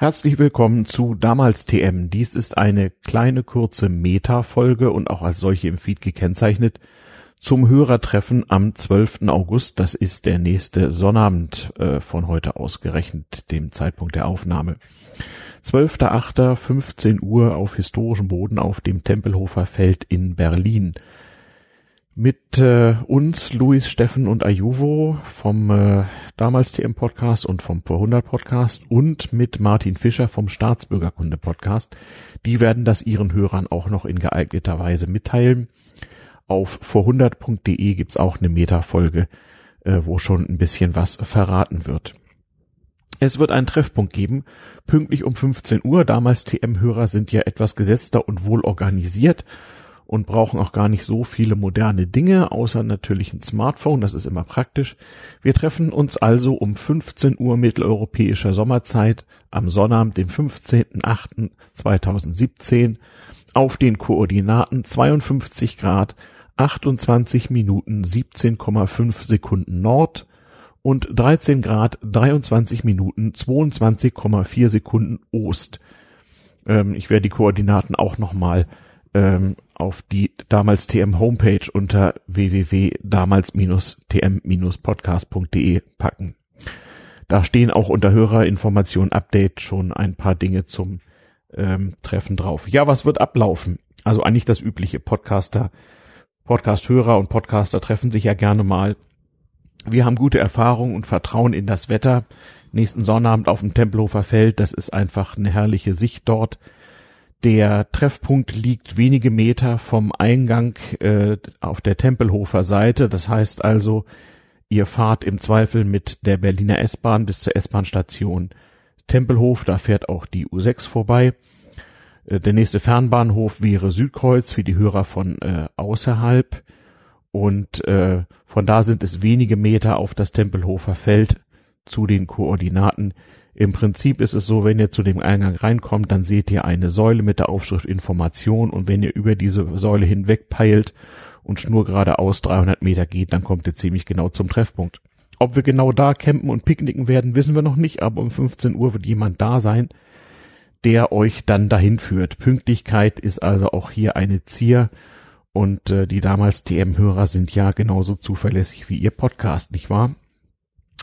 Herzlich willkommen zu Damals TM. Dies ist eine kleine kurze Meta-Folge und auch als solche im Feed gekennzeichnet zum Hörertreffen am 12. August. Das ist der nächste Sonnabend äh, von heute ausgerechnet, dem Zeitpunkt der Aufnahme. 12.8.15 Uhr auf historischem Boden auf dem Tempelhofer Feld in Berlin mit äh, uns, Luis, Steffen und Ayuvo vom äh, damals TM Podcast und vom Vor 100 Podcast und mit Martin Fischer vom Staatsbürgerkunde Podcast. Die werden das ihren Hörern auch noch in geeigneter Weise mitteilen. Auf vor100.de gibt's auch eine Metafolge, äh, wo schon ein bisschen was verraten wird. Es wird einen Treffpunkt geben, pünktlich um 15 Uhr. Damals TM-Hörer sind ja etwas gesetzter und wohl organisiert und brauchen auch gar nicht so viele moderne Dinge, außer natürlich ein Smartphone, das ist immer praktisch. Wir treffen uns also um 15 Uhr mitteleuropäischer Sommerzeit am Sonnabend, dem 15.08.2017 auf den Koordinaten 52 Grad, 28 Minuten, 17,5 Sekunden Nord und 13 Grad, 23 Minuten, 22,4 Sekunden Ost. Ähm, ich werde die Koordinaten auch nochmal ähm, auf die damals TM Homepage unter www.damals-tm-podcast.de packen. Da stehen auch unter Hörerinformation Update schon ein paar Dinge zum ähm, Treffen drauf. Ja, was wird ablaufen? Also eigentlich das übliche Podcaster, Podcast-Hörer und Podcaster treffen sich ja gerne mal. Wir haben gute Erfahrungen und Vertrauen in das Wetter. Nächsten Sonnabend auf dem Tempelhofer Feld, das ist einfach eine herrliche Sicht dort. Der Treffpunkt liegt wenige Meter vom Eingang äh, auf der Tempelhofer Seite. Das heißt also, ihr fahrt im Zweifel mit der Berliner S-Bahn bis zur S-Bahn-Station Tempelhof. Da fährt auch die U6 vorbei. Äh, der nächste Fernbahnhof wäre Südkreuz für die Hörer von äh, außerhalb. Und äh, von da sind es wenige Meter auf das Tempelhofer Feld zu den Koordinaten im Prinzip ist es so, wenn ihr zu dem Eingang reinkommt, dann seht ihr eine Säule mit der Aufschrift Information und wenn ihr über diese Säule hinweg peilt und schnurgeradeaus 300 Meter geht, dann kommt ihr ziemlich genau zum Treffpunkt. Ob wir genau da campen und picknicken werden, wissen wir noch nicht, aber um 15 Uhr wird jemand da sein, der euch dann dahin führt. Pünktlichkeit ist also auch hier eine Zier und äh, die damals DM-Hörer sind ja genauso zuverlässig wie ihr Podcast, nicht wahr?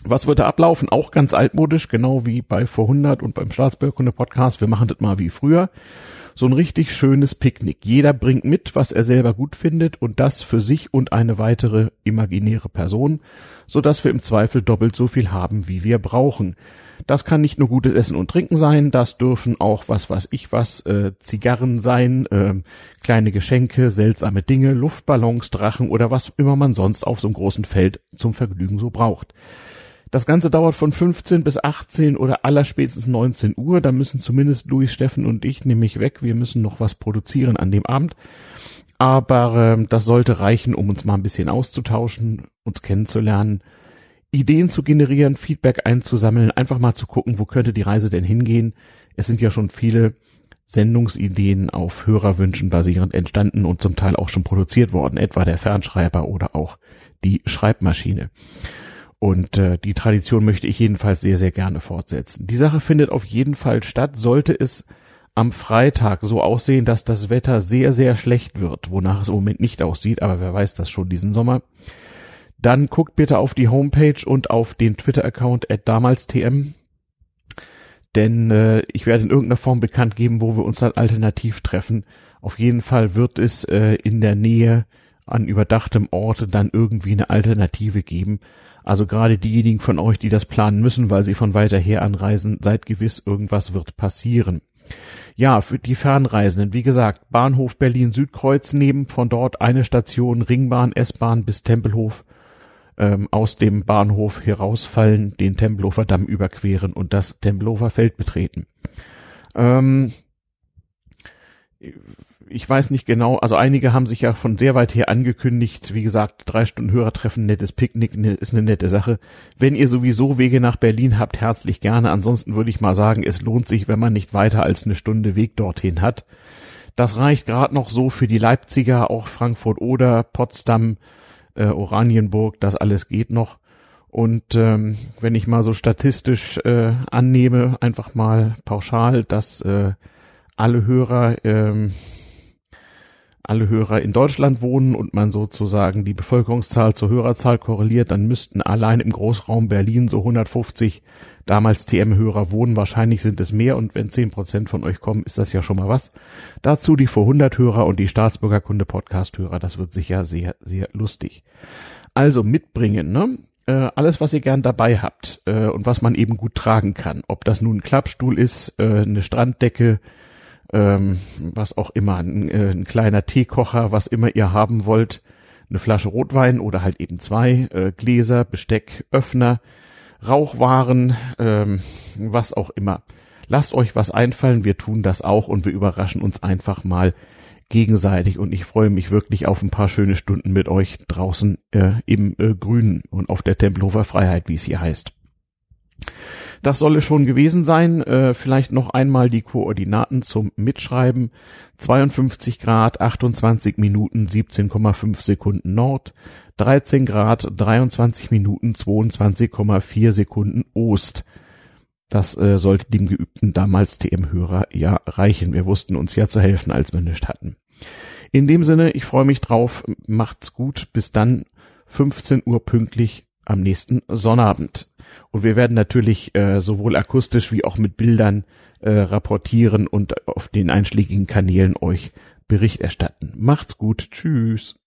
Was wird da ablaufen? Auch ganz altmodisch, genau wie bei vor 100 und beim Staatsbürgerkunde Podcast. Wir machen das mal wie früher. So ein richtig schönes Picknick. Jeder bringt mit, was er selber gut findet und das für sich und eine weitere imaginäre Person, so dass wir im Zweifel doppelt so viel haben, wie wir brauchen. Das kann nicht nur gutes Essen und Trinken sein, das dürfen auch was weiß ich was, äh, Zigarren sein, äh, kleine Geschenke, seltsame Dinge, Luftballons, Drachen oder was immer man sonst auf so einem großen Feld zum Vergnügen so braucht. Das Ganze dauert von 15 bis 18 oder allerspätestens 19 Uhr. Da müssen zumindest Luis, Steffen und ich nämlich weg. Wir müssen noch was produzieren an dem Abend. Aber äh, das sollte reichen, um uns mal ein bisschen auszutauschen, uns kennenzulernen, Ideen zu generieren, Feedback einzusammeln, einfach mal zu gucken, wo könnte die Reise denn hingehen. Es sind ja schon viele Sendungsideen auf Hörerwünschen basierend entstanden und zum Teil auch schon produziert worden, etwa der Fernschreiber oder auch die Schreibmaschine. Und äh, die Tradition möchte ich jedenfalls sehr, sehr gerne fortsetzen. Die Sache findet auf jeden Fall statt, sollte es am Freitag so aussehen, dass das Wetter sehr, sehr schlecht wird, wonach es im Moment nicht aussieht, aber wer weiß das schon diesen Sommer. Dann guckt bitte auf die Homepage und auf den Twitter-Account at damalstm, denn äh, ich werde in irgendeiner Form bekannt geben, wo wir uns dann alternativ treffen. Auf jeden Fall wird es äh, in der Nähe an überdachtem Ort dann irgendwie eine Alternative geben. Also gerade diejenigen von euch, die das planen müssen, weil sie von weiter her anreisen, seid gewiss, irgendwas wird passieren. Ja, für die Fernreisenden, wie gesagt, Bahnhof Berlin Südkreuz nehmen von dort eine Station Ringbahn, S-Bahn bis Tempelhof ähm, aus dem Bahnhof herausfallen, den Tempelhofer Damm überqueren und das Tempelhofer Feld betreten. Ähm, ich weiß nicht genau, also einige haben sich ja von sehr weit her angekündigt. Wie gesagt, drei Stunden Hörertreffen, nettes Picknick ne, ist eine nette Sache. Wenn ihr sowieso Wege nach Berlin habt, herzlich gerne. Ansonsten würde ich mal sagen, es lohnt sich, wenn man nicht weiter als eine Stunde Weg dorthin hat. Das reicht gerade noch so für die Leipziger, auch Frankfurt oder Potsdam, äh, Oranienburg, das alles geht noch. Und ähm, wenn ich mal so statistisch äh, annehme, einfach mal pauschal, dass äh, alle Hörer ähm, alle Hörer in Deutschland wohnen und man sozusagen die Bevölkerungszahl zur Hörerzahl korreliert, dann müssten allein im Großraum Berlin so 150 damals TM-Hörer wohnen. Wahrscheinlich sind es mehr und wenn 10 Prozent von euch kommen, ist das ja schon mal was. Dazu die vor 100 Hörer und die Staatsbürgerkunde Podcast-Hörer. Das wird sicher sehr, sehr lustig. Also mitbringen, ne? Äh, alles, was ihr gern dabei habt äh, und was man eben gut tragen kann. Ob das nun ein Klappstuhl ist, äh, eine Stranddecke, ähm, was auch immer, ein, äh, ein kleiner Teekocher, was immer ihr haben wollt, eine Flasche Rotwein oder halt eben zwei, äh, Gläser, Besteck, Öffner, Rauchwaren, ähm, was auch immer. Lasst euch was einfallen, wir tun das auch und wir überraschen uns einfach mal gegenseitig und ich freue mich wirklich auf ein paar schöne Stunden mit euch draußen äh, im äh, Grünen und auf der Tempelhofer Freiheit, wie es hier heißt. Das soll es schon gewesen sein. Äh, vielleicht noch einmal die Koordinaten zum Mitschreiben. 52 Grad, 28 Minuten, 17,5 Sekunden Nord. 13 Grad, 23 Minuten, 22,4 Sekunden Ost. Das äh, sollte dem geübten damals TM-Hörer ja reichen. Wir wussten uns ja zu helfen, als wir nichts hatten. In dem Sinne, ich freue mich drauf. Macht's gut. Bis dann. 15 Uhr pünktlich am nächsten Sonnabend. Und wir werden natürlich äh, sowohl akustisch wie auch mit Bildern äh, rapportieren und auf den einschlägigen Kanälen euch Bericht erstatten. Macht's gut. Tschüss.